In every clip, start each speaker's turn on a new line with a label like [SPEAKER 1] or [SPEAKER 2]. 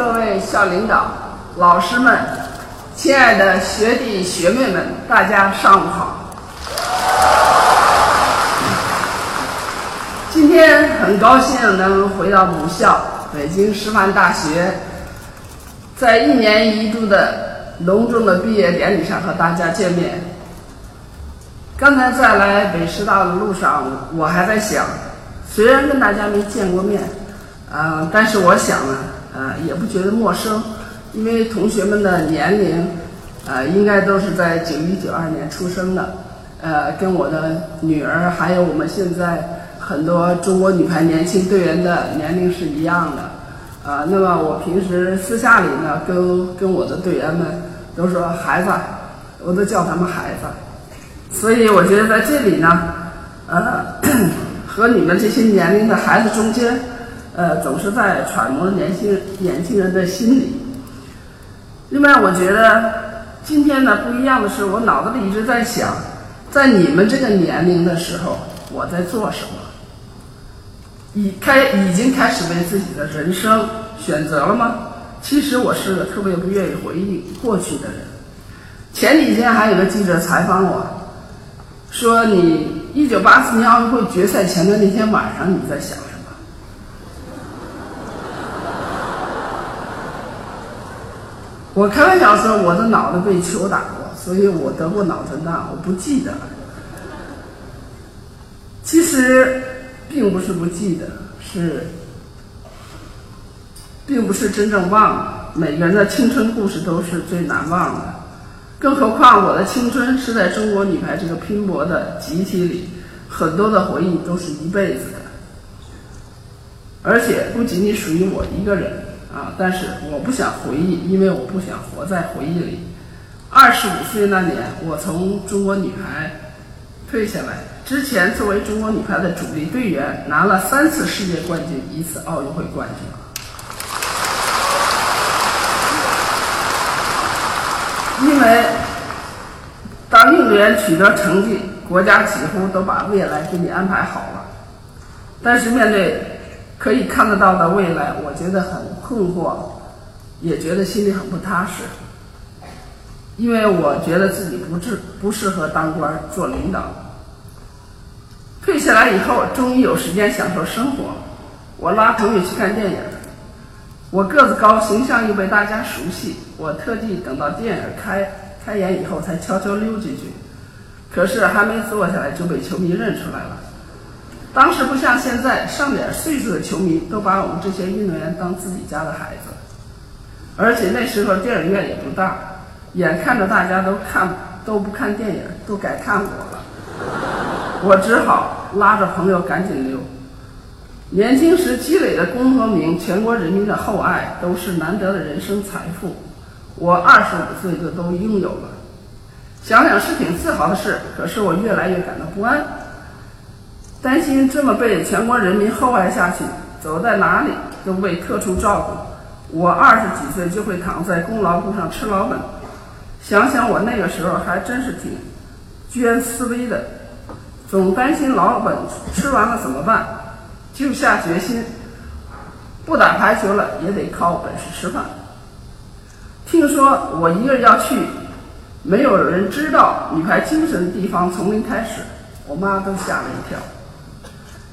[SPEAKER 1] 各位校领导、老师们、亲爱的学弟学妹们，大家上午好。今天很高兴能回到母校北京师范大学，在一年一度的隆重的毕业典礼上和大家见面。刚才在来北师大的路上，我还在想，虽然跟大家没见过面，呃，但是我想呢，呃，也不觉得陌生，因为同学们的年龄，呃，应该都是在九一九二年出生的，呃，跟我的女儿还有我们现在。很多中国女排年轻队员的年龄是一样的，呃，那么我平时私下里呢，跟跟我的队员们都说孩子，我都叫他们孩子，所以我觉得在这里呢，呃，和你们这些年龄的孩子中间，呃，总是在揣摩年轻年轻人的心理。另外，我觉得今天呢不一样的是，我脑子里一直在想，在你们这个年龄的时候，我在做什么。已开已经开始为自己的人生选择了吗？其实我是个特别不愿意回忆过去的人。前几天还有个记者采访我，说你一九八四年奥运会决赛前的那天晚上你在想什么？我开玩笑说我的脑子被球打过，所以我得过脑震荡，我不记得。其实。并不是不记得，是，并不是真正忘了。每个人的青春故事都是最难忘的，更何况我的青春是在中国女排这个拼搏的集体里，很多的回忆都是一辈子的，而且不仅仅属于我一个人啊！但是我不想回忆，因为我不想活在回忆里。二十五岁那年，我从中国女排。退下来之前，作为中国女排的主力队员，拿了三次世界冠军，一次奥运会冠军。因为当运动员取得成绩，国家几乎都把未来给你安排好了。但是面对可以看得到的未来，我觉得很困惑，也觉得心里很不踏实。因为我觉得自己不适不适合当官做领导。退下来以后，终于有时间享受生活。我拉朋友去看电影，我个子高，形象又被大家熟悉，我特地等到电影开开演以后才悄悄溜进去。可是还没坐下来就被球迷认出来了。当时不像现在，上点岁数的球迷都把我们这些运动员当自己家的孩子，而且那时候电影院也不大。眼看着大家都看都不看电影，都改看我了，我只好拉着朋友赶紧溜。年轻时积累的功和名，全国人民的厚爱，都是难得的人生财富。我二十五岁就都拥有了，想想是挺自豪的事。可是我越来越感到不安，担心这么被全国人民厚爱下去，走在哪里都被特殊照顾，我二十几岁就会躺在功劳簿上吃老本。想想我那个时候还真是挺居安思危的，总担心老本吃完了怎么办，就下决心不打排球了，也得靠本事吃饭。听说我一个人要去没有人知道女排精神的地方，从零开始，我妈都吓了一跳。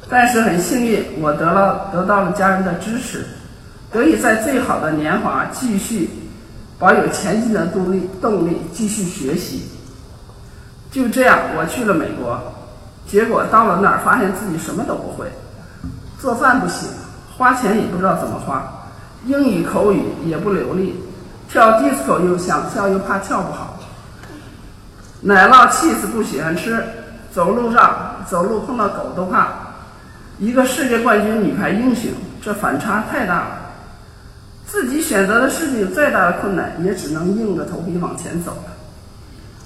[SPEAKER 1] 但是很幸运，我得了得到了家人的支持，得以在最好的年华继续。保有前进的动力，动力继续学习。就这样，我去了美国，结果到了那儿，发现自己什么都不会，做饭不行，花钱也不知道怎么花，英语口语也不流利，跳 disco 又想跳又怕跳不好，奶酪 cheese 不喜欢吃，走路上走路碰到狗都怕，一个世界冠军女排英雄，这反差太大了。自己选择的事情，再大的困难也只能硬着头皮往前走了。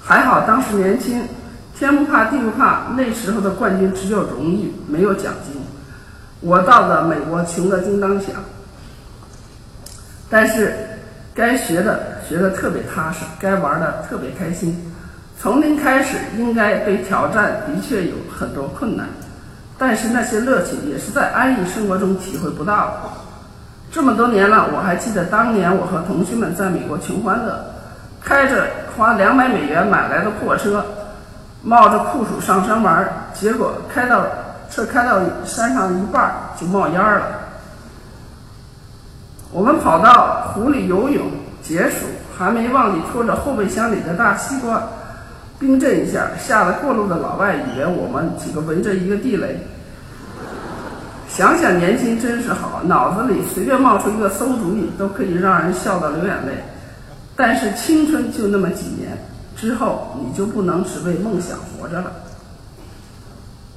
[SPEAKER 1] 还好当时年轻，天不怕地不怕，那时候的冠军只有荣誉，没有奖金。我到了美国，穷得叮当响，但是该学的学的特别踏实，该玩的特别开心。从零开始，应该被挑战，的确有很多困难，但是那些乐趣也是在安逸生活中体会不到的。这么多年了，我还记得当年我和同学们在美国穷欢乐，开着花两百美元买来的破车，冒着酷暑上山玩，结果开到车开到山上一半就冒烟了。我们跑到湖里游泳解暑，还没忘记拖着后备箱里的大西瓜，冰镇一下，吓得过路的老外以为我们几个围着一个地雷。想想年轻真是好，脑子里随便冒出一个馊主意，都可以让人笑到流眼泪。但是青春就那么几年，之后你就不能只为梦想活着了。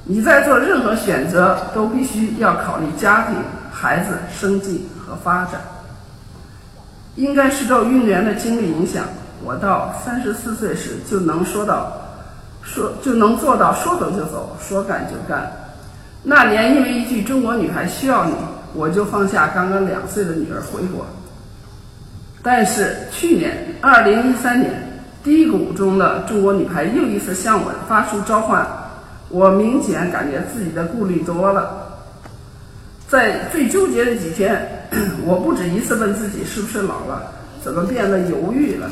[SPEAKER 1] 你在做任何选择，都必须要考虑家庭、孩子、生计和发展。应该是受运动员的经历影响，我到三十四岁时就能说到，说就能做到说走就走，说干就干。那年因为一句“中国女孩需要你”，我就放下刚刚两岁的女儿回国。但是去年二零一三年低谷中的中国女排又一次向我发出召唤，我明显感觉自己的顾虑多了。在最纠结的几天，我不止一次问自己是不是老了，怎么变得犹豫了，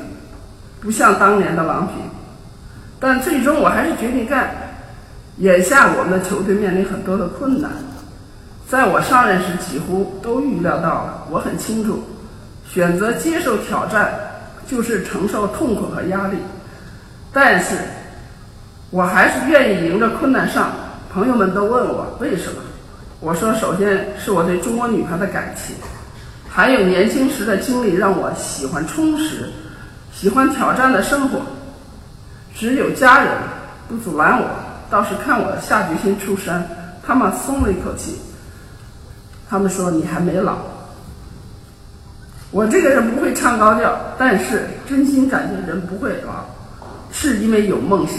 [SPEAKER 1] 不像当年的郎平。但最终我还是决定干。眼下我们的球队面临很多的困难，在我上任时几乎都预料到了。我很清楚，选择接受挑战就是承受痛苦和压力，但是我还是愿意迎着困难上。朋友们都问我为什么，我说首先是我对中国女排的感情，还有年轻时的经历让我喜欢充实，喜欢挑战的生活。只有家人不阻拦我。倒是看我下决心出山，他们松了一口气。他们说你还没老。我这个人不会唱高调，但是真心感觉人不会老，是因为有梦想。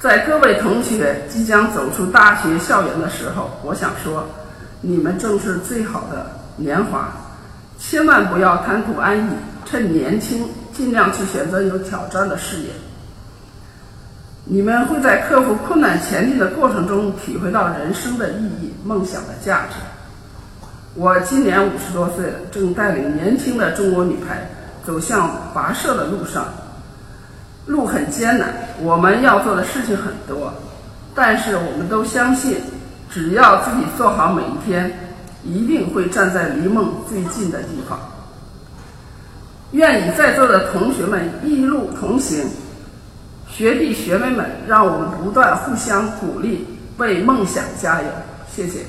[SPEAKER 1] 在各位同学即将走出大学校园的时候，我想说，你们正是最好的年华，千万不要贪图安逸，趁年轻尽量去选择有挑战的事业。你们会在克服困难前进的过程中体会到人生的意义、梦想的价值。我今年五十多岁了，正带领年轻的中国女排走向跋涉的路上，路很艰难，我们要做的事情很多，但是我们都相信，只要自己做好每一天，一定会站在离梦最近的地方。愿与在座的同学们一路同行。学弟学妹们，让我们不断互相鼓励，为梦想加油！谢谢。